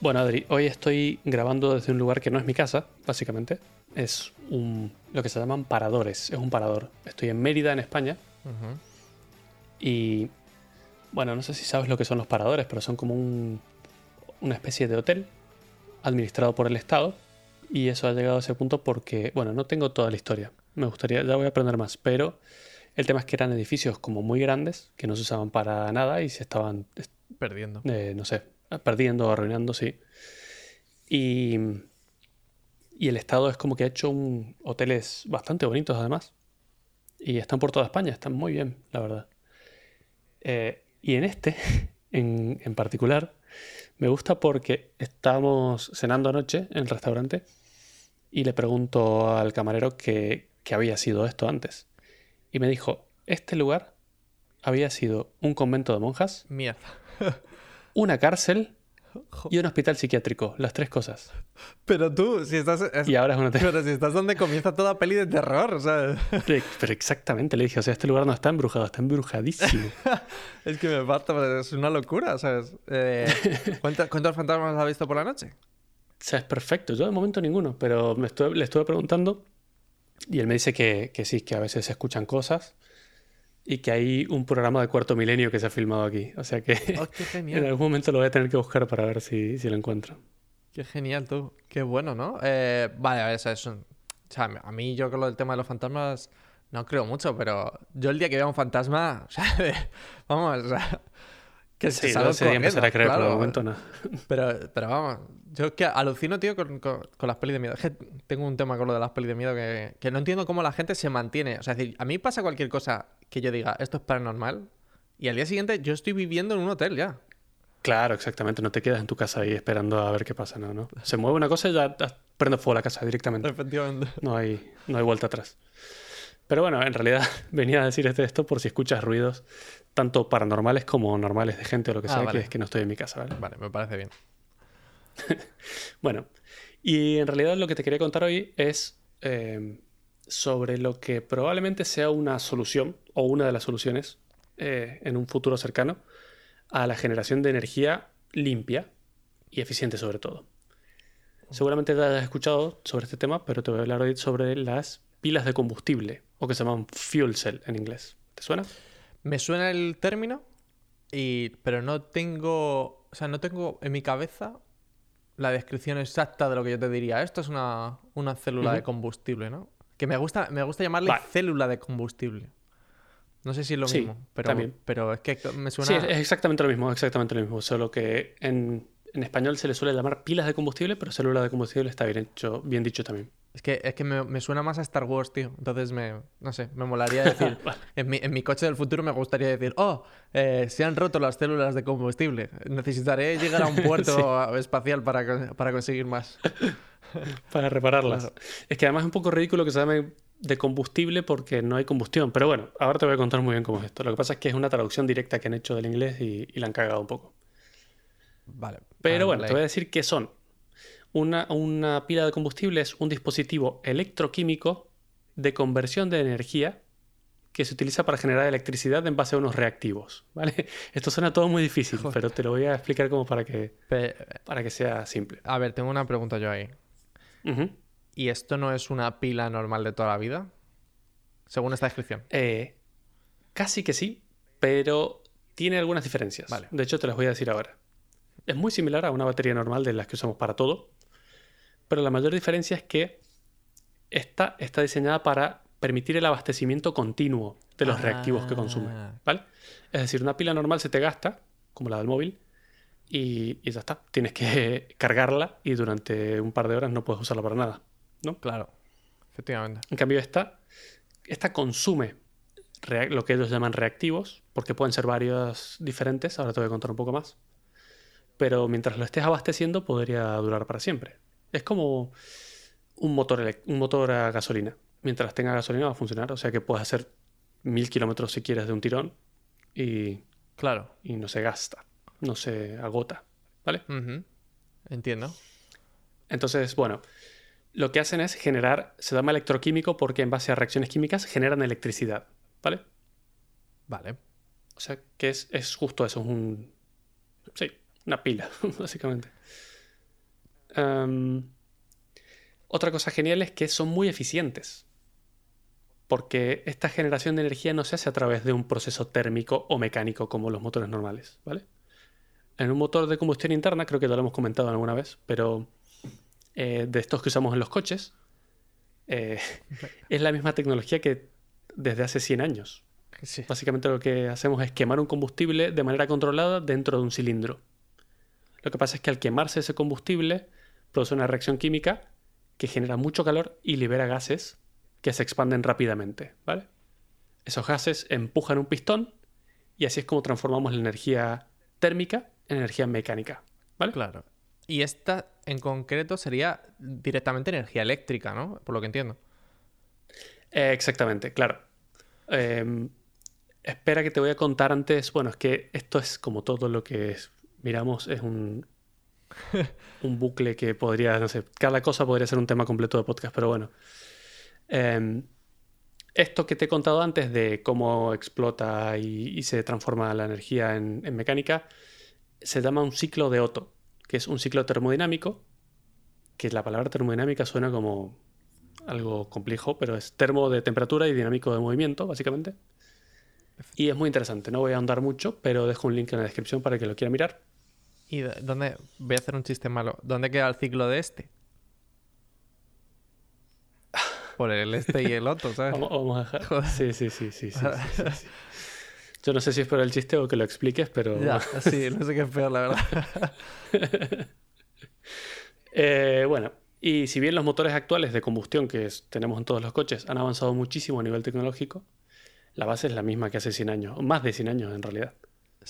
Bueno, Adri, hoy estoy grabando desde un lugar que no es mi casa, básicamente. Es un, lo que se llaman paradores. Es un parador. Estoy en Mérida, en España. Y bueno, no sé si sabes lo que son los paradores, pero son como un- una especie de hotel administrado por el Estado. Y eso ha llegado a ese punto porque, bueno, no tengo toda la historia. Me gustaría, ya voy a aprender más, pero el tema es que eran edificios como muy grandes, que no se usaban para nada y se estaban, Perdiendo. eh, no sé, perdiendo o arruinando, sí. Y, y el Estado es como que ha hecho un, hoteles bastante bonitos además. Y están por toda España, están muy bien, la verdad. Eh, y en este, en, en particular, me gusta porque estábamos cenando anoche en el restaurante y le pregunto al camarero que, que había sido esto antes. Y me dijo, este lugar había sido un convento de monjas, Mierda. una cárcel y un hospital psiquiátrico, las tres cosas. Pero tú, si estás. es- Y ahora es un hotel. Pero si estás donde comienza toda peli de terror, o sea. Pero exactamente, le dije, o sea, este lugar no está embrujado, está embrujadísimo. Es que me parto, es una locura, ¿sabes? Eh, ¿cuántos, cuántos fantasmas has visto por la noche? O sea, es perfecto. Yo de momento ninguno, pero me estuve- le estuve preguntando y él me dice que, que sí, que a veces se escuchan cosas y que hay un programa de cuarto milenio que se ha filmado aquí. O sea que Oh, qué en algún momento lo voy a tener que buscar para ver si, si lo encuentro. Qué genial, tú. Qué bueno, ¿no? Eh, vale, a ver, eso es un- O sea, a mí yo con lo del tema de los fantasmas no creo mucho, pero yo el día que vea un fantasma, o sea, vamos, o sea, que Sí, ese día empezaré a creer, corriendo, pero claro. momento no. Pero, pero vamos, yo es que alucino, tío, con, con- con las pelis de miedo. Es que tengo un tema con lo de las pelis de miedo que, que no entiendo cómo la gente se mantiene. O sea, es decir, a mí pasa cualquier cosa que yo diga, esto es paranormal, y al día siguiente yo estoy viviendo en un hotel ya. Claro, exactamente. No te quedas en tu casa ahí esperando a ver qué pasa, no, no. Se mueve una cosa y ya prende fuego la casa directamente. Efectivamente. No hay, no hay vuelta atrás. Pero bueno, en realidad venía a decir esto por si escuchas ruidos tanto paranormales como normales de gente o lo que Ah, sea, vale. que es que no estoy en mi casa, ¿vale? Vale, me parece bien. Bueno, y en realidad lo que te quería contar hoy es eh, sobre lo que probablemente sea una solución o una de las soluciones eh, en un futuro cercano a la generación de energía limpia y eficiente sobre todo. Seguramente te hayas escuchado sobre este tema, pero te voy a hablar hoy sobre las pilas de combustible o que se llaman fuel cell en inglés. ¿Te suena? Me suena el término, y, pero no tengo, o sea, no tengo en mi cabeza la descripción exacta de lo que yo te diría. Esto es una, una célula de combustible, ¿no? Que me gusta, me gusta llamarle Vale. célula de combustible. No sé si es lo Sí, mismo, pero, también. pero es que me Sí, suena... es, es exactamente lo mismo, exactamente lo mismo, solo que en, en español se le suele llamar pilas de combustible, pero célula de combustible está bien hecho, bien dicho también. Es que, es que me, me suena más a Star Wars, tío. Entonces me, no sé, me molaría decir, en mi, en mi coche del futuro me gustaría decir, oh, eh, se han roto las células de combustible. Necesitaré llegar a un puerto espacial para, para conseguir más. Para repararlas. Claro. Es que además es un poco ridículo que se llame de combustible porque no hay combustión, pero bueno, ahora te voy a contar muy bien cómo es esto. Lo que pasa es que es una traducción directa que han hecho del inglés y, y la han cagado un poco. Vale. Pero Ah, bueno, vale. te voy a decir qué son. Una, una pila de combustible es un dispositivo electroquímico de conversión de energía que se utiliza para generar electricidad en base a unos reactivos. ¿vale? Esto suena todo muy difícil, Joder. pero te lo voy a explicar como para que, Pe- para que sea simple. a ver, tengo una pregunta yo ahí. ¿Y esto no es una pila normal de toda la vida? Según esta descripción. Eh, casi que sí, pero tiene algunas diferencias. Vale. De hecho, te las voy a decir ahora. Es muy similar a una batería normal de las que usamos para todo, pero la mayor diferencia es que esta está diseñada para permitir el abastecimiento continuo de los reactivos que consume. Ah. ¿vale? Es decir, una pila normal se te gasta, como la del móvil, y, y ya está. Tienes que cargarla y durante un par de horas no puedes usarla para nada. ¿no? Claro. Efectivamente. En cambio, esta, esta consume lo que ellos llaman reactivos, porque pueden ser varios diferentes, ahora te voy a contar un poco más. Pero mientras lo estés abasteciendo, podría durar para siempre. Es como un motor, un motor a gasolina. Mientras tenga gasolina va a funcionar, o sea que puedes hacer mil kilómetros si quieres de un tirón y, Claro. y no se gasta, no se agota, ¿vale? Entiendo. Entonces, bueno, lo que hacen es generar, se llama electroquímico porque en base a reacciones químicas generan electricidad, ¿vale? Vale. O sea, que es, es justo eso, es un... Sí, una pila, básicamente. Em, otra cosa genial es que son muy eficientes. Porque esta generación de energía no se hace a través de un proceso térmico o mecánico como los motores normales, ¿vale? En un motor de combustión interna, creo que lo hemos comentado alguna vez, pero eh, de estos que usamos en los coches, eh, es la misma tecnología que desde hace 100 años. Básicamente lo que hacemos es quemar un combustible de manera controlada dentro de un cilindro. Lo que pasa es que al quemarse ese combustible produce una reacción química que genera mucho calor y libera gases que se expanden rápidamente, ¿vale? Esos gases empujan un pistón y así es como transformamos la energía térmica en energía mecánica, ¿vale? Claro. Y esta en concreto sería directamente energía eléctrica, ¿no? Por lo que entiendo. Eh, exactamente, claro. Em, espera que te voy a contar antes. Bueno, es que esto es como todo lo que miramos, es un, un bucle que podría, no sé, cada cosa podría ser un tema completo de podcast, pero bueno. Em, esto que te he contado antes de cómo explota y, se transforma la energía en, mecánica, se llama un ciclo de Otto, que es un ciclo termodinámico, que la palabra termodinámica suena como algo complejo, pero es termo de temperatura y dinámico de movimiento, básicamente. Y es muy interesante, no voy a ahondar mucho, pero dejo un link en la descripción para que lo quiera mirar. ¿Y dónde? Voy a hacer un chiste malo. ¿Dónde queda el ciclo de este? Por el este y el otro, ¿sabes? Vamos, a dejar. Sí, sí, sí, sí, sí, Yo no sé si es por el chiste o que lo expliques, pero. Ya, sí, no sé qué es peor, la verdad. Eh, bueno, y si bien los motores actuales de combustión que tenemos en todos los coches han avanzado muchísimo a nivel tecnológico, la base es la misma que hace 100 años, o más de 100 años en realidad.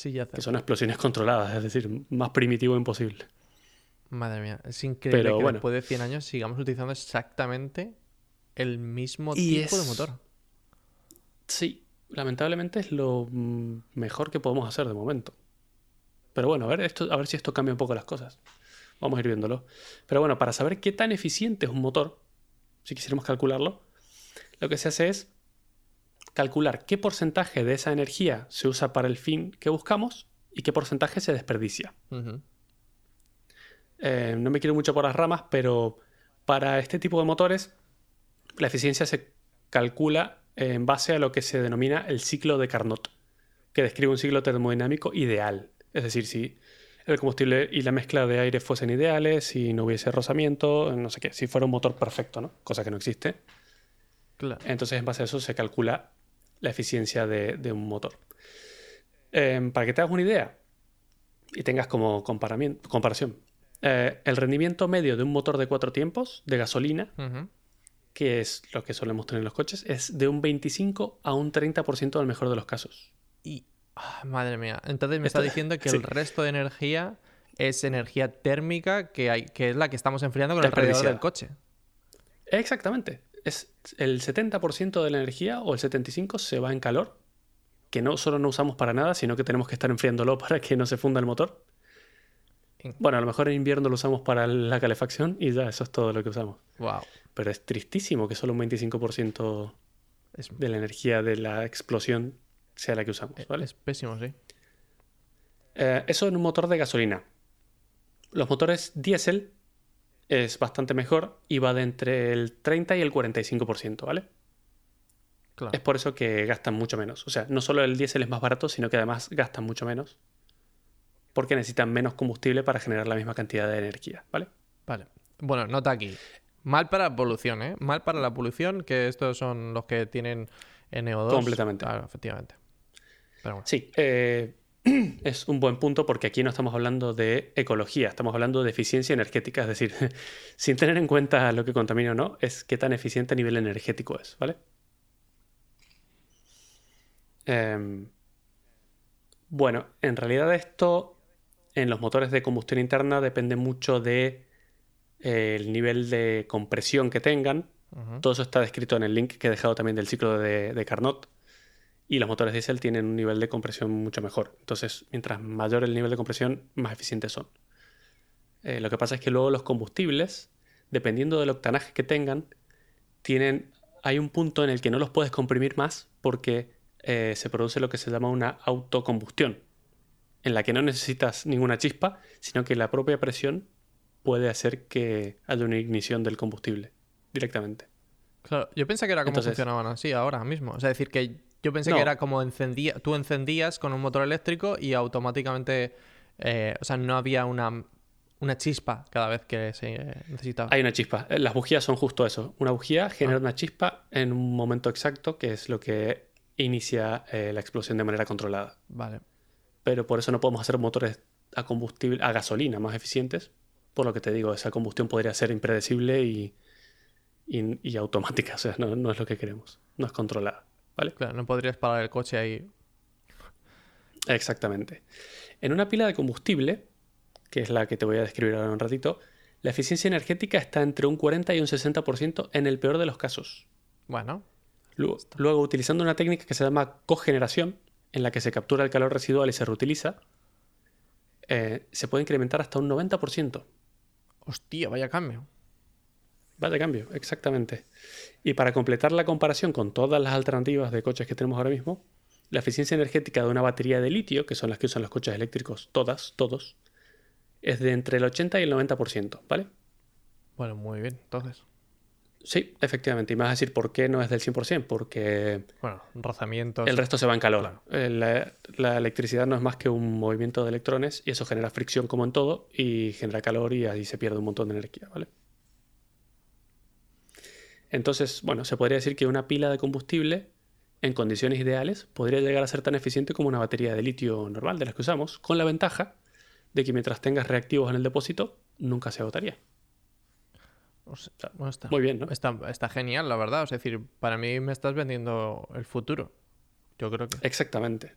Sí, ya Que son explosiones controladas, es decir, más primitivo imposible. Madre mía, es increíble que después de 100 años sigamos utilizando exactamente el mismo tipo de motor. Sí, lamentablemente es lo mejor que podemos hacer de momento. Pero bueno, a ver, esto, a ver si esto cambia un poco las cosas. Vamos a ir viéndolo. Pero bueno, para saber qué tan eficiente es un motor, si quisiéramos calcularlo, lo que se hace es calcular qué porcentaje de esa energía se usa para el fin que buscamos y qué porcentaje se desperdicia. Eh, no me quiero mucho por las ramas, pero para este tipo de motores la eficiencia se calcula en base a lo que se denomina el ciclo de Carnot, que describe un ciclo termodinámico ideal. Es decir, si el combustible y la mezcla de aire fuesen ideales, si no hubiese rozamiento, no sé qué, si fuera un motor perfecto, ¿no? Cosa que no existe. Entonces, en base a eso se calcula la eficiencia de, un motor. Em, para que te hagas una idea y tengas como comparación, eh, el rendimiento medio de un motor de cuatro tiempos de gasolina, que es lo que solemos tener en los coches, es de un 25 a un 30% en el mejor de los casos. Y, ah, madre mía, entonces me está diciendo que el resto de energía es energía térmica que, hay, que es la que estamos enfriando con el radiador del coche. Exactamente es el 70% de la energía o el 75% se va en calor, que no solo no usamos para nada, sino que tenemos que estar enfriándolo para que no se funda el motor. Bueno, a lo mejor en invierno lo usamos para la calefacción y ya, eso es todo lo que usamos. Wow. Pero es tristísimo que solo un 25% de la energía de la explosión sea la que usamos. ¿vale? Es pésimo, sí. Eh, eso en un motor de gasolina. Los motores diésel es bastante mejor y va de entre el 30 y el 45%, ¿vale? Es por eso que gastan mucho menos. O sea, no solo el diésel es más barato, sino que además gastan mucho menos. Porque necesitan menos combustible para generar la misma cantidad de energía, ¿vale? Vale. Bueno, nota aquí. Mal para la polución, ¿eh? Mal para la polución, que estos son los que tienen NO2. Completamente. Claro, efectivamente. Sí. Eh, es un buen punto porque aquí no estamos hablando de ecología, estamos hablando de eficiencia energética, es decir, sin tener en cuenta lo que contamina o no, es qué tan eficiente a nivel energético es, ¿vale? Em, bueno, en realidad esto en los motores de combustión interna depende mucho de eh, el nivel de compresión que tengan. Todo eso está descrito en el link que he dejado también del ciclo de, de Carnot y los motores diésel tienen un nivel de compresión mucho mejor. Entonces, mientras mayor el nivel de compresión, más eficientes son. Eh, lo que pasa es que luego los combustibles, dependiendo del octanaje que tengan, tienen, hay un punto en el que no los puedes comprimir más porque eh, se produce lo que se llama una autocombustión, en la que no necesitas ninguna chispa, sino que la propia presión puede hacer que haya una ignición del combustible directamente. Claro, yo pensé que era como Entonces- funcionaban así ahora mismo. O sea, decir que yo pensé No. que era como encendía, tú encendías con un motor eléctrico y automáticamente, eh, o sea, no había una, una chispa cada vez que se eh, necesitaba. Hay una chispa. Eh, Las bujías son justo eso. Una bujía genera Ah. una chispa en un momento exacto, que es lo que inicia eh, la explosión de manera controlada. Vale. Pero por eso no podemos hacer motores a combustible, a gasolina más eficientes. Por lo que te digo, esa combustión podría ser impredecible y, y- y automática. O sea, no, no es lo que queremos. No es controlada. ¿Vale? Claro, no podrías parar el coche ahí. Exactamente. En una pila de combustible, que es la que te voy a describir ahora en un ratito, la eficiencia energética está entre un 40 y un 60% en el peor de los casos. Bueno, Luego, luego, utilizando una técnica que se llama cogeneración, en la que se captura el calor residual y se reutiliza, eh, se puede incrementar hasta un 90%. hostia, vaya cambio. Va de cambio, exactamente. Y para completar la comparación con todas las alternativas de coches que tenemos ahora mismo, la eficiencia energética de una batería de litio, que son las que usan los coches eléctricos, todas, todos, es de entre el 80 y el 90%, ¿vale? Bueno, muy bien, entonces. Sí, efectivamente. Y me vas a decir por qué no es del 100%, porque Bueno, rozamientos. el resto se va en calor. Claro. Eh, La, la electricidad no es más que un movimiento de electrones y eso genera fricción como en todo y genera calor y ahí se pierde un montón de energía, ¿vale? Entonces, bueno, se podría decir que una pila de combustible en condiciones ideales podría llegar a ser tan eficiente como una batería de litio normal de las que usamos, con la ventaja de que mientras tengas reactivos en el depósito, nunca se agotaría. O sea, bueno, está, Muy bien, ¿no? está, está genial, la verdad. Es decir, para mí me estás vendiendo el futuro. Yo creo que. Exactamente.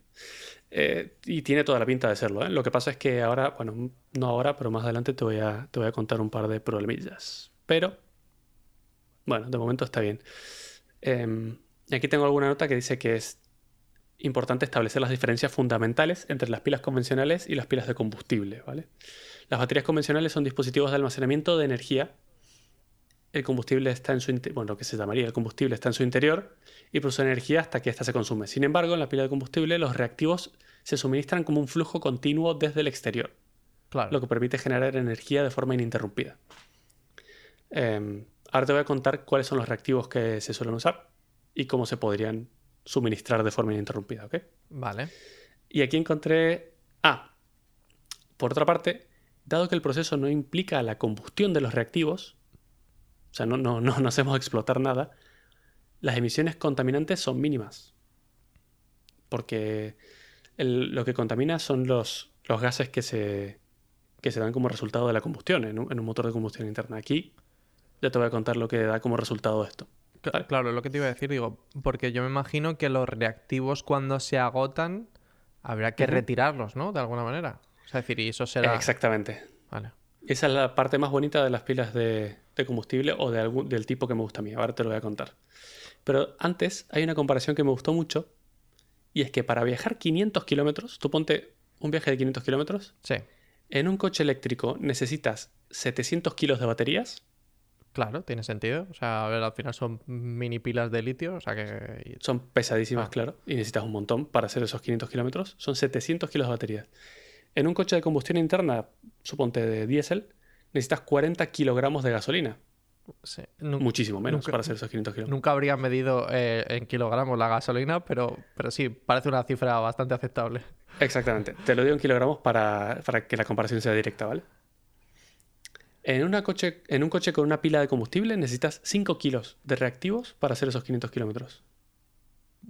Eh, y tiene toda la pinta de serlo. ¿eh? Lo que pasa es que ahora, bueno, no ahora, pero más adelante te voy a, te voy a contar un par de problemillas. Pero, bueno, de momento está bien. Eh, y aquí tengo alguna nota que dice que es importante establecer las diferencias fundamentales entre las pilas convencionales y las pilas de combustible. ¿vale? Las baterías convencionales son dispositivos de almacenamiento de energía. El combustible está en su bueno, lo que se llamaría el combustible está en su interior y produce energía hasta que ésta se consume. Sin embargo, en la pila de combustible los reactivos se suministran como un flujo continuo desde el exterior, Claro. lo que permite generar energía de forma ininterrumpida. Eh, ahora te voy a contar cuáles son los reactivos que se suelen usar y cómo se podrían suministrar de forma ininterrumpida. ¿ok? Vale. Y aquí encontré... Ah, por otra parte, dado que el proceso no implica la combustión de los reactivos, o sea, no, no, no, no hacemos explotar nada, las emisiones contaminantes son mínimas. Porque el- lo que contamina son los, los gases que se, que se dan como resultado de la combustión en un, en un motor de combustión interna. Aquí ya te voy a contar lo que da como resultado esto. Claro, lo que te iba a decir, digo, porque yo me imagino que los reactivos cuando se agotan habrá que retirarlos, ¿no? De alguna manera. O sea, es decir, y eso será. Exactamente. Vale. Esa es la parte más bonita de las pilas de, de combustible o de algún, del tipo que me gusta a mí. Ahora te lo voy a contar. Pero antes hay una comparación que me gustó mucho y es que para viajar 500 kilómetros, tú ponte un viaje de 500 kilómetros, Sí, en un coche eléctrico necesitas 700 kilos de baterías, claro, tiene sentido. O sea, a ver, al final son mini pilas de litio, o sea que. son pesadísimas, Ah. claro, y necesitas un montón para hacer esos 500 kilómetros, son 700 kilos de baterías. En un coche de combustión interna, suponte de diésel, necesitas 40 kilogramos de gasolina, sí. Muchísimo menos nunca- para hacer esos 500 kilómetros. Nunca habría medido eh, en kilogramos la gasolina, pero, pero sí, parece una cifra bastante aceptable. Exactamente. Te lo digo en kilogramos para, para que la comparación sea directa, ¿vale? En, una coche, en un coche con una pila de combustible necesitas 5 kilos de reactivos para hacer esos 500 kilómetros.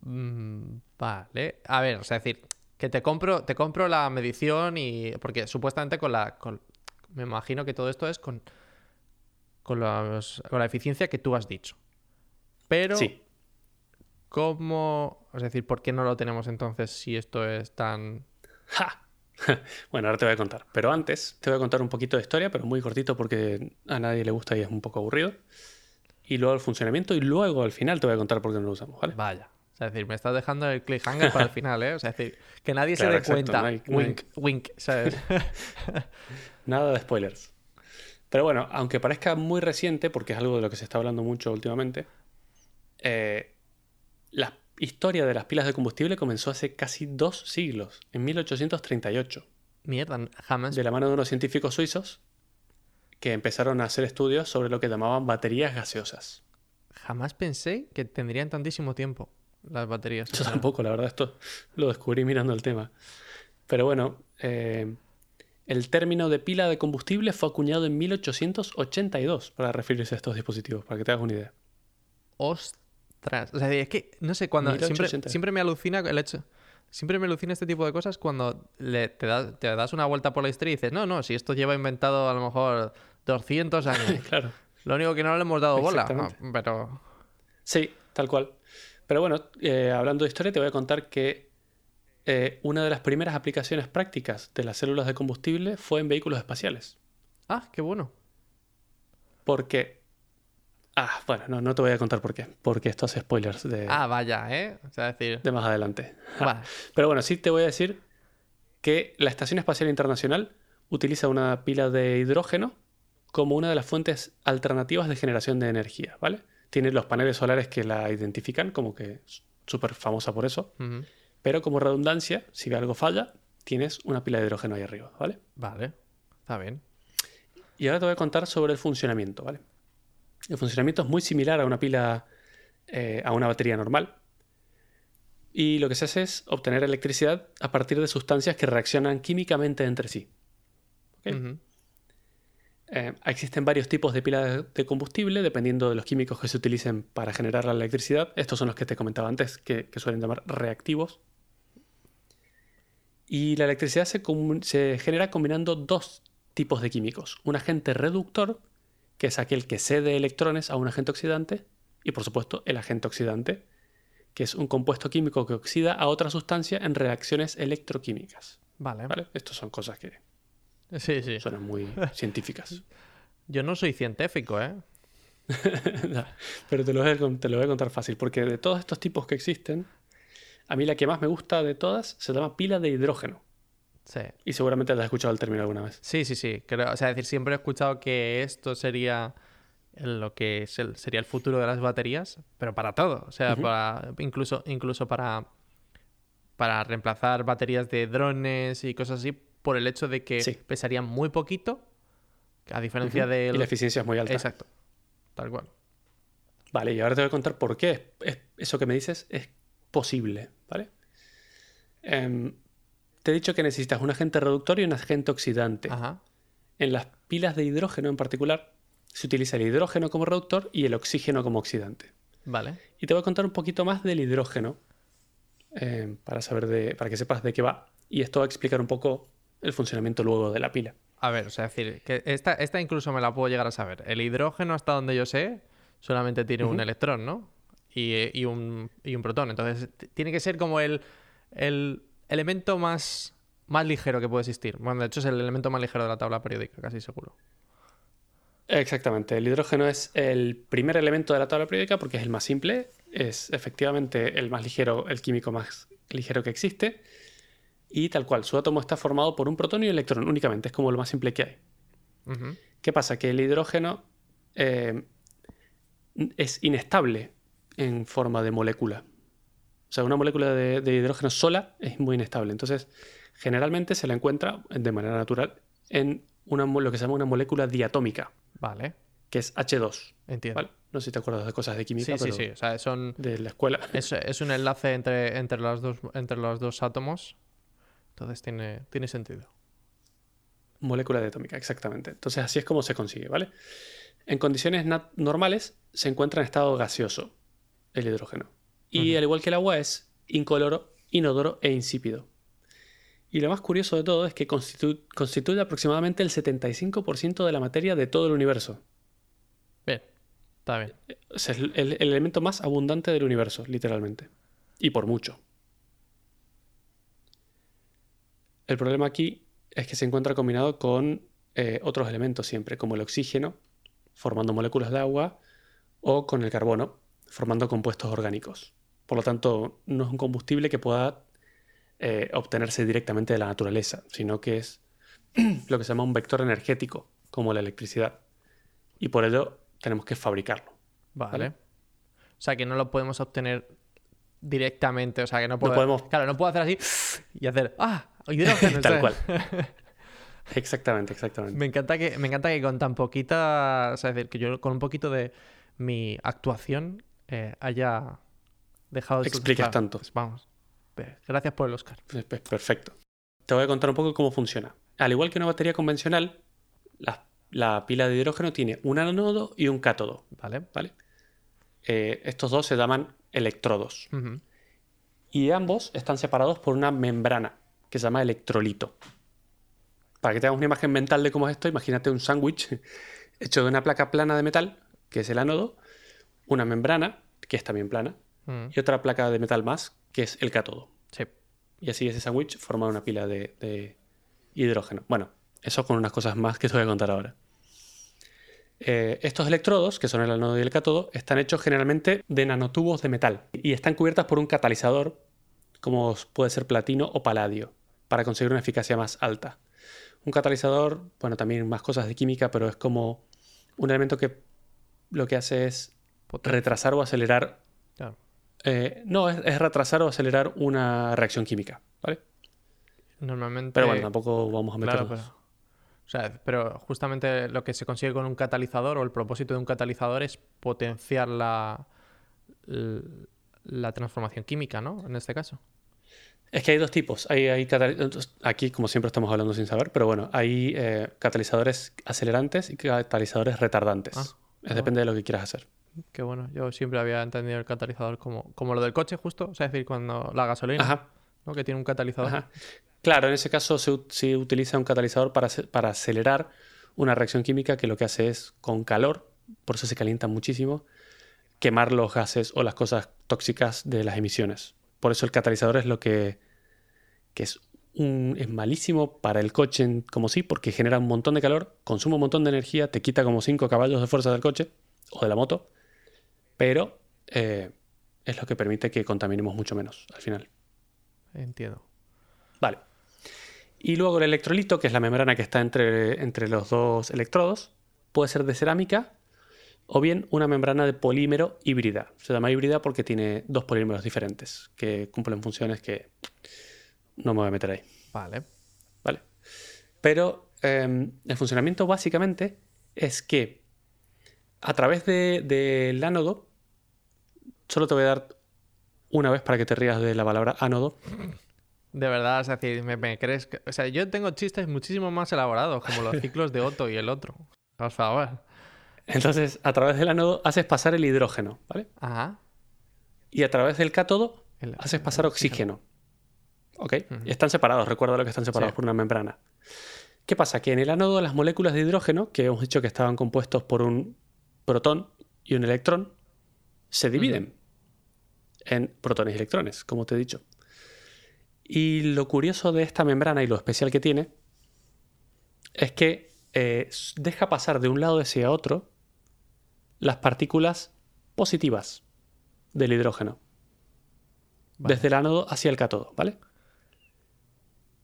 Mm, vale. A ver, o sea, es decir, que te compro, te compro la medición y. Porque supuestamente con la. con- me imagino que todo esto es con. Con, los- con la eficiencia que tú has dicho. Pero. Sí. ¿Cómo.? Es decir, ¿por qué no lo tenemos entonces si esto es tan. ¡Ja! Bueno, ahora te voy a contar. Pero antes te voy a contar un poquito de historia, pero muy cortito porque a nadie le gusta y es un poco aburrido. Y luego el funcionamiento y luego al final te voy a contar por qué no lo usamos, ¿vale? Vaya. O sea, es decir, me estás dejando el cliffhanger para el final, ¿eh? O sea, es decir, que nadie Claro, se dé exacto, cuenta. no hay- no hay- wink, wink, ¿sabes? Nada de spoilers. Pero bueno, aunque parezca muy reciente, porque es algo de lo que se está hablando mucho últimamente, eh, la historia de las pilas de combustible comenzó hace casi dos siglos, en 1838, Mierda, jamás. de la mano de unos científicos suizos que empezaron a hacer estudios sobre lo que llamaban baterías gaseosas. Jamás pensé que tendrían tantísimo tiempo las baterías. Yo tampoco, la verdad, esto lo descubrí mirando el tema. Pero bueno, eh, el término de pila de combustible fue acuñado en 1882 para referirse a estos dispositivos, para que te hagas una idea. Ostras. O sea, es que, no sé, cuando siempre, 1880. siempre me alucina el hecho. Siempre me alucina este tipo de cosas cuando le- te, das, te das una vuelta por la historia y dices, no, no, si esto lleva inventado a lo mejor 200 años. Claro. Lo único que no le hemos dado bola. No, pero. Sí, tal cual. Pero bueno, eh, hablando de historia, te voy a contar que eh, una de las primeras aplicaciones prácticas de las células de combustible fue en vehículos espaciales. Ah, qué bueno. Porque... Ah, bueno, no, no te voy a contar por qué. Porque esto hace spoilers de, Ah, vaya, ¿eh? O sea, decir. de más adelante. Vale. Pero bueno, sí te voy a decir que la Estación Espacial Internacional utiliza una pila de hidrógeno como una de las fuentes alternativas de generación de energía, ¿vale? Tiene los paneles solares que la identifican como que es súper famosa por eso, pero como redundancia, si algo falla, tienes una pila de hidrógeno ahí arriba, ¿vale? Vale. Está bien. Y ahora te voy a contar sobre el funcionamiento, ¿vale? El funcionamiento es muy similar a una pila, eh, a una batería normal. Y lo que se hace es obtener electricidad a partir de sustancias que reaccionan químicamente entre sí. Eh, existen varios tipos de pilas de combustible dependiendo de los químicos que se utilicen para generar la electricidad. Estos son los que te comentaba antes, que, que suelen llamar reactivos. Y la electricidad se genera combinando dos tipos de químicos. Un agente reductor, que es aquel que cede electrones a un agente oxidante, y por supuesto el agente oxidante, que es un compuesto químico que oxida a otra sustancia en reacciones electroquímicas. Vale. ¿vale? Estas son cosas que Sí, sí. suenan muy científicas. Yo no soy científico, ¿eh? Pero te lo, voy a, te lo voy a contar fácil, porque de todos estos tipos que existen, a mí la que más me gusta de todas se llama pila de hidrógeno. Sí. Y seguramente te has escuchado el término alguna vez. Sí, sí, sí. Creo, o sea, decir, siempre he escuchado que esto sería lo que es el, sería el futuro de las baterías, pero para todo. O sea, para, incluso, incluso para, para reemplazar baterías de drones y cosas así, por el hecho de que Sí. pesarían muy poquito, a diferencia Ujú. de... Y la eficiencia es muy alta. Exacto. Tal cual. Vale, y ahora te voy a contar por qué es- eso que me dices es posible, ¿vale? Em, te he dicho que necesitas un agente reductor y un agente oxidante. Ajá. En las pilas de hidrógeno en particular, se utiliza el hidrógeno como reductor y el oxígeno como oxidante. Vale. Y te voy a contar un poquito más del hidrógeno eh, para saber de, para que sepas de qué va. Y esto va a explicar un poco el funcionamiento luego de la pila. A ver, o sea, decir, que esta, esta incluso me la puedo llegar a saber. El hidrógeno, hasta donde yo sé, solamente tiene un electrón, ¿no? Y, y un, y un protón. Entonces, tiene que ser como el, el elemento más, más ligero que puede existir. Bueno, de hecho, es el elemento más ligero de la tabla periódica, casi seguro. Exactamente, el hidrógeno es el primer elemento de la tabla periódica porque es el más simple, es efectivamente el más ligero, el químico más ligero que existe. Y tal cual, su átomo está formado por un protón y un electrón únicamente, es como lo más simple que hay. ¿Qué pasa? Que el hidrógeno eh, es inestable en forma de molécula. O sea, una molécula de, de hidrógeno sola es muy inestable. Entonces, generalmente se la encuentra de manera natural en una, lo que se llama una molécula diatómica, Vale, que es H2. entiendo. ¿vale? No sé si te acuerdas de cosas de química, sí, sí, pero sí. O sea, son, de la escuela. es, es un enlace entre, entre, los dos, entre los dos átomos. Entonces, tiene, tiene sentido. Molécula diatómica, exactamente. Entonces, así es como se consigue, ¿vale? En condiciones normales se encuentra en estado gaseoso el hidrógeno. Y al igual que el agua es incoloro, inodoro e insípido. Y lo más curioso de todo es que constitu- constituye aproximadamente el 75% de la materia de todo el universo. Bien, está bien. Es el, el- el elemento más abundante del universo, literalmente. Y por mucho. El problema aquí es que se encuentra combinado con eh, otros elementos siempre, como el oxígeno, formando moléculas de agua, o con el carbono, formando compuestos orgánicos. Por lo tanto, no es un combustible que pueda eh, obtenerse directamente de la naturaleza, sino que es lo que se llama un vector energético, como la electricidad. Y por ello tenemos que fabricarlo. Vale. Vale. O sea, que no lo podemos obtener directamente. O sea, que no, puedo- podemos- Claro, no puedo hacer así y hacer. ¡Ah! Hidrógeno. Tal cual. Exactamente, exactamente. Me encanta que, me encanta que con tan poquita, o sea, es decir, que yo con un poquito de mi actuación eh, haya dejado de Explicas tanto. Pues vamos. Gracias por el Oscar. Pues, pues, perfecto. Te voy a contar un poco cómo funciona. Al igual que una batería convencional, la, pila de hidrógeno tiene un ánodo y un cátodo. Vale. ¿Vale? Eh, estos dos se llaman electrodos. Y ambos están separados por una membrana que se llama electrolito. Para que te hagas una imagen mental de cómo es esto, imagínate un sándwich hecho de una placa plana de metal, que es el ánodo, una membrana, que es también plana, mm. y otra placa de metal más, que es el cátodo. Sí. Y así ese sándwich forma una pila de, hidrógeno. Bueno, eso con unas cosas más que te voy a contar ahora. Eh, estos electrodos, que son el ánodo y el cátodo, están hechos generalmente de nanotubos de metal y están cubiertas por un catalizador, como puede ser platino o paladio, para conseguir una eficacia más alta. Un catalizador, bueno, también más cosas de química, pero es como un elemento que lo que hace es retrasar o acelerar. Eh, no, es, retrasar o acelerar una reacción química, ¿vale? Normalmente. Pero bueno, tampoco vamos a meternos. pero... O sea, pero justamente lo que se consigue con un catalizador o el propósito de un catalizador es potenciar la, la transformación química, ¿no? En este caso. Es que hay dos tipos. Hay, hay aquí, como siempre, estamos hablando sin saber, pero bueno, hay eh, catalizadores acelerantes y catalizadores retardantes. Ah, es, depende de lo que quieras hacer. Qué bueno. Yo siempre había entendido el catalizador como, como lo del coche, justo. O sea, es decir, cuando la gasolina, ¿no? que tiene un catalizador. Claro, en ese caso se, utiliza un catalizador para, para acelerar una reacción química que lo que hace es, con calor, por eso se calienta muchísimo, quemar los gases o las cosas tóxicas de las emisiones. Por eso el catalizador es lo que, es, un, es malísimo para el coche como sí, porque genera un montón de calor, consume un montón de energía, te quita como 5 caballos de fuerza del coche o de la moto, pero eh, es lo que permite que contaminemos mucho menos al final. Entiendo. Vale. Y luego el electrolito, que es la membrana que está entre, entre los dos electrodos, puede ser de cerámica o bien una membrana de polímero híbrida. Se llama híbrida porque tiene dos polímeros diferentes que cumplen funciones que no me voy a meter ahí. Vale. Vale. Pero em, el funcionamiento básicamente es que a través del de, ánodo, solo te voy a dar una vez para que te rías de la palabra ánodo. De verdad, es decir, ¿me, crees que... O sea, yo tengo chistes muchísimo más elaborados, como los ciclos de Otto y el otro. Por favor. Entonces, a través del ánodo haces pasar el hidrógeno, ¿vale? Ajá. Y a través del cátodo haces pasar oxígeno. ¿Ok? Están separados, recuerda lo que están separados por una membrana. ¿Qué pasa? Que en el ánodo las moléculas de hidrógeno, que hemos dicho que estaban compuestos por un protón y un electrón, se dividen en protones y electrones, como te he dicho. Y lo curioso de esta membrana y lo especial que tiene es que eh, deja pasar de un lado hacia otro las partículas positivas del hidrógeno. Desde el ánodo hacia el cátodo, ¿vale?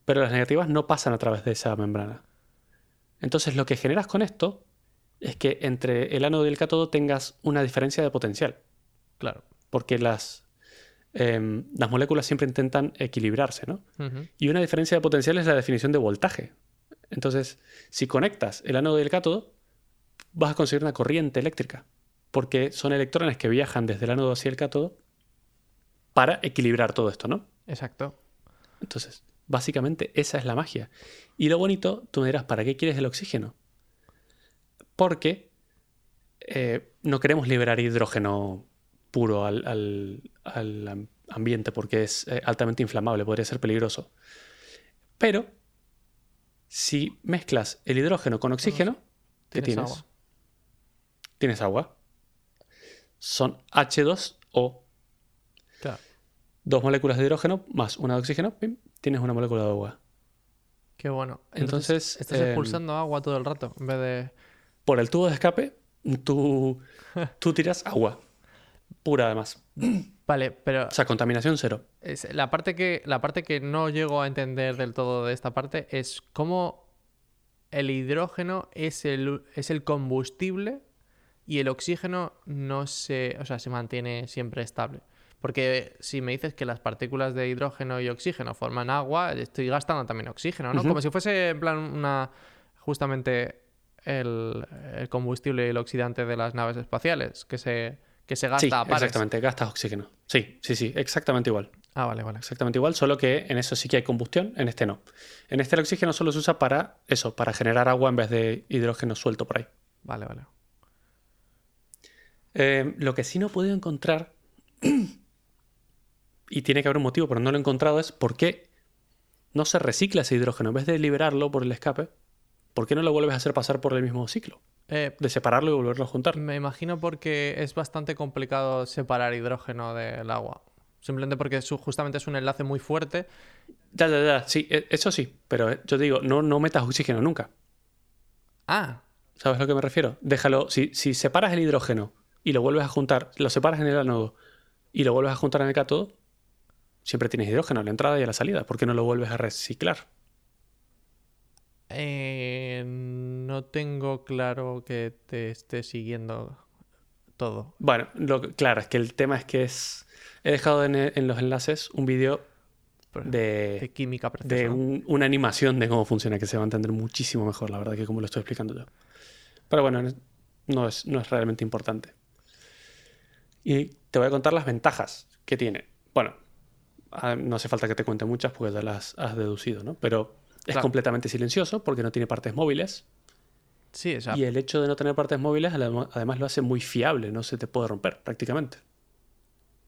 Pero las negativas no pasan a través de esa membrana. Entonces lo que generas con esto es que entre el ánodo y el cátodo tengas una diferencia de potencial. Claro. Porque las, em, las moléculas siempre intentan equilibrarse, ¿no? Y una diferencia de potencial es la definición de voltaje. Entonces, si conectas el ánodo y el cátodo, vas a conseguir una corriente eléctrica, porque son electrones que viajan desde el ánodo hacia el cátodo para equilibrar todo esto, ¿no? Exacto. Entonces, básicamente esa es la magia. Y lo bonito, tú me dirás, ¿para qué quieres el oxígeno? Porque eh, no queremos liberar hidrógeno puro al, ambiente porque es eh, altamente inflamable, podría ser peligroso. Pero si mezclas el hidrógeno con oxígeno, ¿qué tienes? tienes agua. Son H2O. Dos moléculas de hidrógeno más una de oxígeno, tienes una molécula de agua. Qué bueno. Entonces, estás em, expulsando agua todo el rato en vez de. Por el tubo de escape, tú, tú tiras agua. Pura además. Vale, pero. O sea, contaminación cero. Es, la, parte que, la parte que no llego a entender del todo de esta parte es cómo el hidrógeno es el, es el combustible y el oxígeno no se, o sea, se mantiene siempre estable. Porque si me dices que las partículas de hidrógeno y oxígeno forman agua, estoy gastando también oxígeno, ¿no? Como si fuese en plan una. justamente el, el, combustible y el oxidante de las naves espaciales, que se, que se gasta sí, a pares. Exactamente, gastas oxígeno. Sí, sí, sí, exactamente igual. Ah, vale, vale. Exactamente igual, solo que en eso sí que hay combustión, en este no. En este el oxígeno solo se usa para eso, para generar agua en vez de hidrógeno suelto por ahí. Vale, vale. Eh, lo que sí no he podido encontrar, y tiene que haber un motivo, pero no lo he encontrado, es por qué no se recicla ese hidrógeno. En vez de liberarlo por el escape, ¿por qué no lo vuelves a hacer pasar por el mismo ciclo? Eh, de separarlo y volverlo a juntar. me imagino porque es bastante complicado separar hidrógeno del agua. Simplemente porque justamente es un enlace muy fuerte. Ya, ya, ya, sí, e- eso sí, pero eh, yo te digo, no, no metas oxígeno nunca. Ah, ¿Sabes a lo que me refiero? Déjalo, si, si separas el hidrógeno y lo vuelves a juntar, lo separas en el ánodo y lo vuelves a juntar en el cátodo, siempre tienes hidrógeno a la entrada y a la salida. ¿Por qué no lo vuelves a reciclar? Eh, no tengo claro que te esté siguiendo todo. Bueno, lo, claro, es que el tema es que es... He dejado en, en los enlaces un vídeo de, De química preciosa. de un- una animación de cómo funciona, que se va a entender muchísimo mejor, la verdad, que como lo estoy explicando yo. Pero bueno, no es, no es realmente importante. Y te voy a contar las ventajas que tiene. Bueno, ah, no hace falta que te cuente muchas porque ya las has deducido, ¿no? Pero es completamente silencioso porque no tiene partes móviles. Sí, o sea, Y el hecho de no tener partes móviles adem- además lo hace muy fiable, no se te puede romper prácticamente.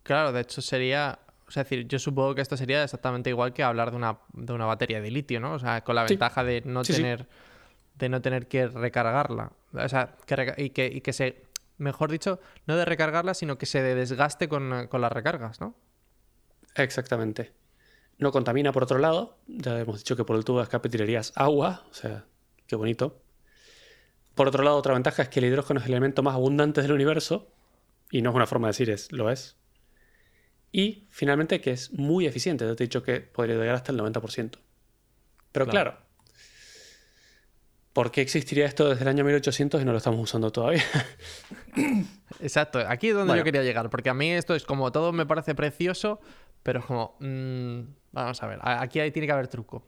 claro, de hecho sería... O sea, es decir, yo supongo que esto sería exactamente igual que hablar de una, de una batería de litio, ¿no? O sea, con la Sí. ventaja de no Sí, sí. tener de no tener que recargarla. O sea, que reca- y, que, y que se... Mejor dicho, no de recargarla, sino que se desgaste con, con las recargas, ¿no? Exactamente. No contamina por otro lado. Ya hemos dicho que por el tubo de escape tirarías agua. O sea, qué bonito. Por otro lado, otra ventaja es que el hidrógeno es el elemento más abundante del universo. Y no es una forma de decir, es, lo es. Y finalmente que es muy eficiente. Ya te he dicho que podría llegar hasta el 90%. Pero Claro. claro. ¿Por qué existiría esto desde el año 1800 y no lo estamos usando todavía? Exacto, aquí es donde Bueno. yo quería llegar, porque a mí esto es como todo me parece precioso, pero es como, mm, vamos a ver, aquí ahí tiene que haber truco.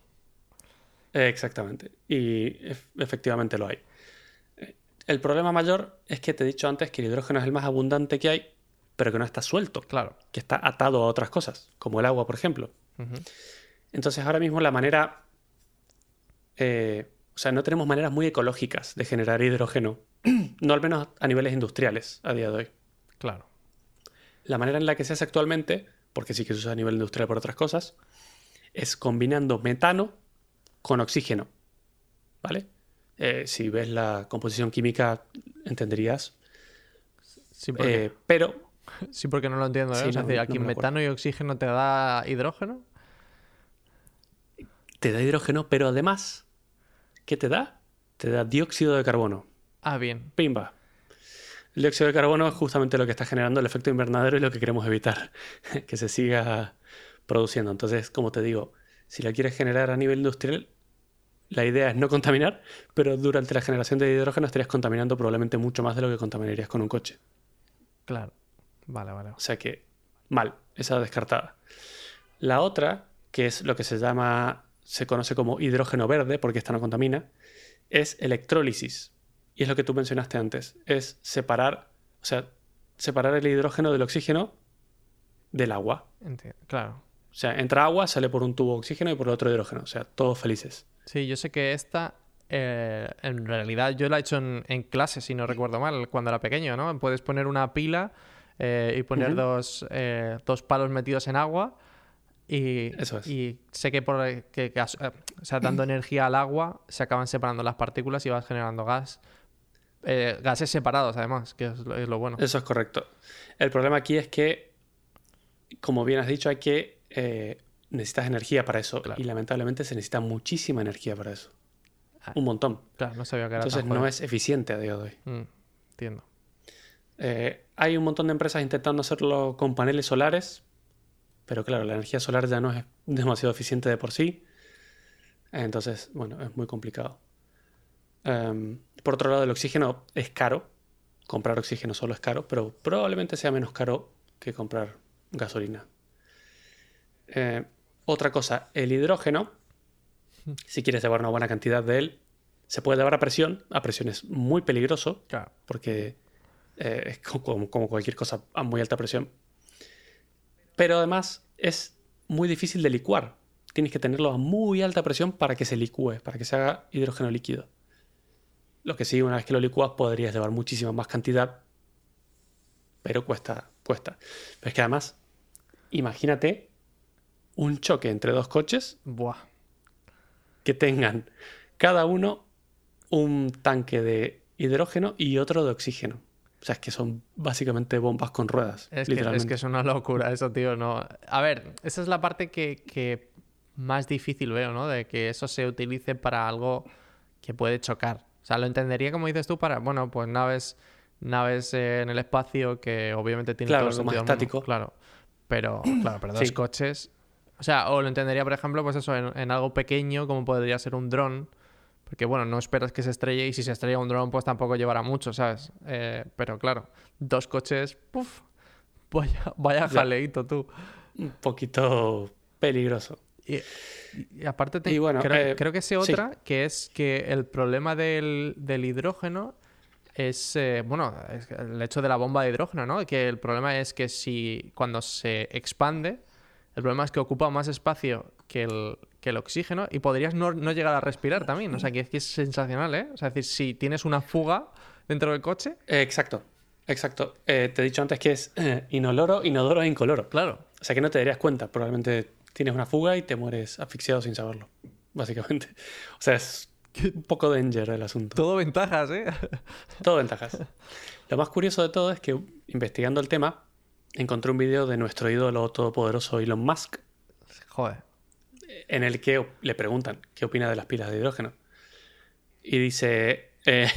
Exactamente. Y ef- efectivamente lo hay. Eh, El problema mayor es que te he dicho antes que el hidrógeno es el más abundante que hay, pero que no está suelto, Claro. que está atado a otras cosas, como el agua, por ejemplo. Entonces ahora mismo la manera... eh, o sea, no tenemos maneras muy ecológicas de generar hidrógeno, no al menos a niveles industriales a día de hoy. Claro. La manera en la que se hace actualmente, porque sí que se usa a nivel industrial por otras cosas, es combinando metano con oxígeno. ¿Vale? Eh, si ves la composición química, entenderías. Sí, porque, Eh, pero sí, porque no lo entiendo, ¿eh? sí, O sea, no- es decir, no aquí me metano y oxígeno te da hidrógeno. te da hidrógeno, pero además, ¿qué te da? Te da dióxido de carbono. Ah, bien. Pimba. El dióxido de carbono es justamente lo que está generando el efecto invernadero y lo que queremos evitar, que se siga produciendo. Entonces, como te digo, si la quieres generar a nivel industrial, la idea es no contaminar, pero durante la generación de hidrógeno estarías contaminando probablemente mucho más de lo que contaminarías con un coche. Claro. Vale, vale. O sea que, mal, esa descartada. La otra, que es lo que se llama, se conoce como hidrógeno verde, porque esta no contamina, es electrólisis. Y es lo que tú mencionaste antes, es separar, o sea, separar el hidrógeno del oxígeno del agua. Enti- Claro. O sea, entra agua, sale por un tubo oxígeno y por el otro hidrógeno. O sea, todos felices. Sí, yo sé que esta, eh, en realidad, yo la he hecho en, en clase, si no recuerdo mal, cuando era pequeño, ¿no? Puedes poner una pila eh, y poner dos, eh, dos palos metidos en agua y, Eso es. y sé que, por, que, que o sea, dando energía al agua se acaban separando las partículas y vas generando gas. Eh, gases separados, además, que es lo, es lo bueno. Eso es correcto. El problema aquí es que, como bien has dicho, hay que eh, necesitas energía para eso. Claro. Y lamentablemente se necesita muchísima energía para eso. Ah. Un montón. Claro, no sabía que era Entonces tan no es eficiente a día de hoy. Mm, entiendo. Eh, hay un montón de empresas intentando hacerlo con paneles solares, pero claro, la energía solar ya no es demasiado eficiente de por sí. Entonces, bueno, es muy complicado. Em, por otro lado, el oxígeno es caro. Comprar oxígeno solo es caro, pero probablemente sea menos caro que comprar gasolina. Eh, otra cosa, el hidrógeno, si quieres llevar una buena cantidad de él, se puede llevar a presión. A presión es muy peligroso, Claro. porque eh, es como, como cualquier cosa a muy alta presión. Pero además es muy difícil de licuar. Tienes que tenerlo a muy alta presión para que se licúe, para que se haga hidrógeno líquido. Lo que sí, una vez que lo licúas, podrías llevar muchísima más cantidad, pero cuesta, cuesta. Pero es que además, imagínate un choque entre dos coches Buah. que tengan cada uno un tanque de hidrógeno y otro de oxígeno. O sea, es que son básicamente bombas con ruedas. Es que, es literalmente. que es una locura eso, tío. No. A ver, esa es la parte que, que más difícil veo, ¿no? De que eso se utilice para algo que puede chocar. O sea, lo entendería, como dices tú, para, bueno, pues naves, naves eh, en el espacio que obviamente tienen Claro, todo el más mundo. estático. Claro. Pero, claro, pero dos Sí. coches. O sea, o lo entendería, por ejemplo, pues eso, en, en algo pequeño, como podría ser un dron. Porque, bueno, no esperas que se estrelle y si se estrella un dron, pues tampoco llevará mucho, ¿sabes? Eh, pero claro, dos coches, puf, vaya, vaya jaleito tú. Un poquito peligroso. Y, y aparte, te- Y bueno, creo, eh, creo que sé sí. otra, que es que el problema del, del hidrógeno es, eh, bueno, es el hecho de la bomba de hidrógeno, ¿no? Que el problema es que si cuando se expande, el problema es que ocupa más espacio que el, que el oxígeno y podrías no, no llegar a respirar también. O sea, que es, que es sensacional, ¿eh? O sea, es decir, si tienes una fuga dentro del coche, Eh, exacto, exacto. Te he dicho antes que es inoloro, inodoro e incoloro. claro. O sea que no te darías cuenta. Probablemente tienes una fuga y te mueres asfixiado sin saberlo. Básicamente. O sea, es un poco danger el asunto. Todo ventajas, ¿eh? Todo ventajas. Lo más curioso de todo es que investigando el tema, encontré un vídeo de nuestro ídolo todopoderoso Elon Musk, Joder. en el que le preguntan qué opina de las pilas de hidrógeno. Y dice, eh,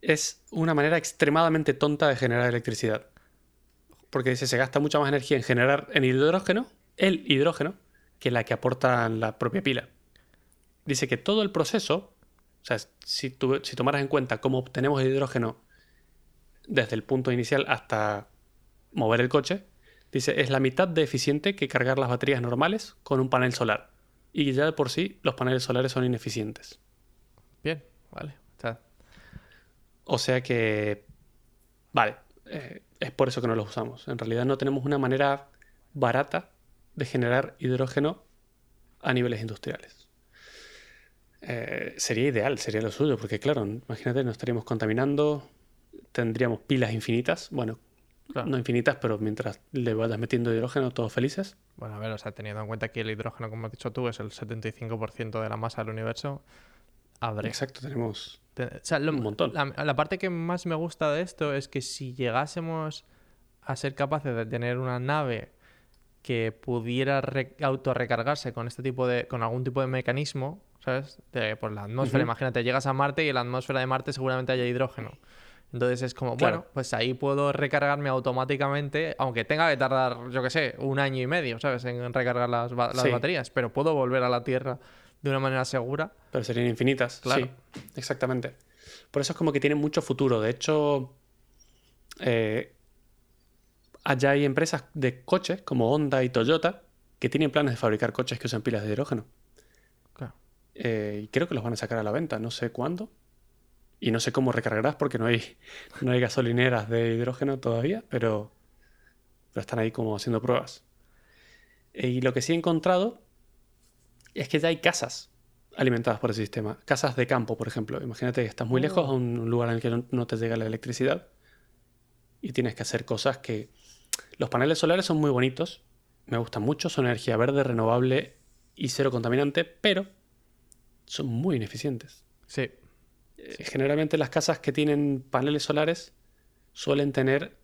es una manera extremadamente tonta de generar electricidad. Porque dice, se gasta mucha más energía en generar en hidrógeno, el hidrógeno, que la que aporta la propia pila. Dice que todo el proceso, o sea, si, tu- si tomaras en cuenta cómo obtenemos el hidrógeno desde el punto inicial hasta mover el coche, dice, es la mitad de eficiente que cargar las baterías normales con un panel solar. Y ya de por sí los paneles solares son ineficientes. Bien, vale. O sea, O sea que, vale, eh, es por eso que no los usamos. En realidad no tenemos una manera barata de generar hidrógeno a niveles industriales. Eh, sería ideal, sería lo suyo, porque claro, imagínate, no estaríamos contaminando, tendríamos pilas infinitas, bueno, Claro. no infinitas, pero mientras le vayas metiendo hidrógeno, todos felices. Bueno, a ver, o sea, teniendo en cuenta que el hidrógeno, como has dicho tú, es el 75% de la masa del universo, habré. Exacto, tenemos Te- O sea, lo- Un montón. La, la parte que más me gusta de esto es que si llegásemos a ser capaces de tener una nave que pudiera re- autorrecargarse con este tipo de. con algún tipo de mecanismo, ¿sabes? De, por la atmósfera. Imagínate, llegas a Marte y en la atmósfera de Marte seguramente haya hidrógeno. Entonces es como, Claro. bueno, pues ahí puedo recargarme automáticamente, aunque tenga que tardar, yo qué sé, un año y medio, ¿sabes? En recargar las, ba- las Sí. baterías, pero puedo volver a la Tierra de una manera segura. Pero serían infinitas. Claro. Sí, exactamente. Por eso es como que tienen mucho futuro. De hecho, eh, allá hay empresas de coches como Honda y Toyota que tienen planes de fabricar coches que usan pilas de hidrógeno. Claro. Eh, y creo que los van a sacar a la venta, no sé cuándo. Y no sé cómo recargarás porque no hay, no hay gasolineras de hidrógeno todavía, pero, pero están ahí como haciendo pruebas. Eh, y lo que sí he encontrado es que ya hay casas alimentadas por el sistema. Casas de campo, por ejemplo. Imagínate que estás muy lejos a un lugar en el que no, no te llega la electricidad y tienes que hacer cosas que... Los paneles solares son muy bonitos, me gustan mucho, son energía verde, renovable y cero contaminante, pero son muy ineficientes. Sí. Eh, Generalmente las casas que tienen paneles solares suelen tener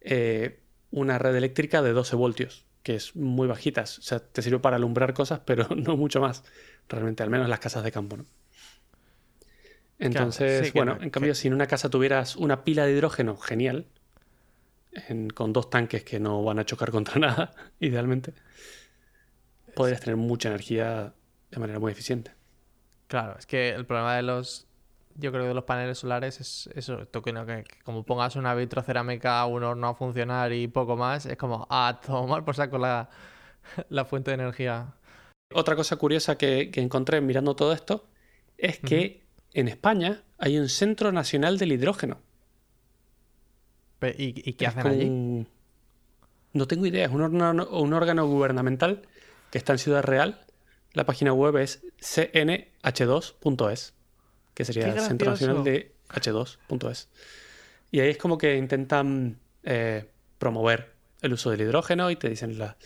eh, una red eléctrica de 12 voltios, que es muy bajita. O sea, te sirve para alumbrar cosas, pero no mucho más. Realmente, al menos las casas de campo, ¿no? Entonces, sí, bueno, no- en cambio, si en una casa tuvieras una pila de hidrógeno, genial, en- con dos tanques que no van a chocar contra nada, idealmente, podrías tener mucha energía de manera muy eficiente. Claro, es que el problema de los yo creo que de los paneles solares es eso, que, que, como pongas una vitrocerámica a un horno a funcionar y poco más, es como, ah, tomar por saco la, la fuente de energía. Otra cosa curiosa que, que encontré mirando todo esto es que en España hay un Centro Nacional del Hidrógeno. ¿Y, y qué Es hacen como allí? un- No tengo idea, es un órgano, un órgano gubernamental que está en Ciudad Real. La página web es cnh2.es, que sería ¡Qué el Centro Nacional de h2.es. Y ahí es como que intentan eh, promover el uso del hidrógeno y te dicen la-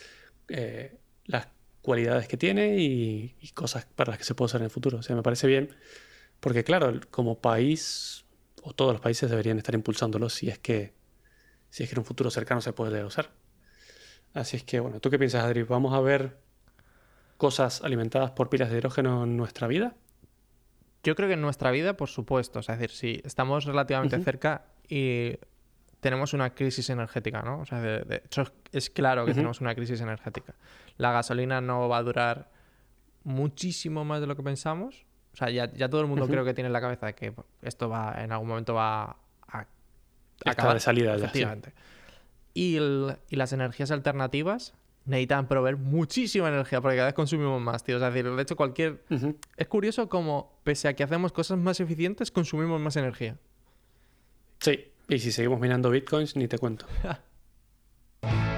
eh, las cualidades que tiene y, y cosas para las que se puede usar en el futuro. O sea, me parece bien, porque claro, como país, o todos los países deberían estar impulsándolo si es que, si es que en un futuro cercano se puede usar. Así es que, bueno, ¿tú qué piensas, Adri? ¿Vamos a ver cosas alimentadas por pilas de hidrógeno en nuestra vida? Yo creo que en nuestra vida, por supuesto, o sea, es decir, si estamos relativamente cerca y tenemos una crisis energética, ¿no? O sea, de, de hecho, es claro que tenemos una crisis energética. La gasolina no va a durar muchísimo más de lo que pensamos. O sea, ya, ya todo el mundo creo que tiene en la cabeza que esto va, en algún momento va a Está acabar. de salida ya, sí. Efectivamente. Y, el- y las energías alternativas necesitan proveer muchísima energía porque cada vez consumimos más, tío. O sea, es decir, de hecho, cualquier es curioso como, pese a que hacemos cosas más eficientes, consumimos más energía. Sí, y si seguimos minando bitcoins, ni te cuento.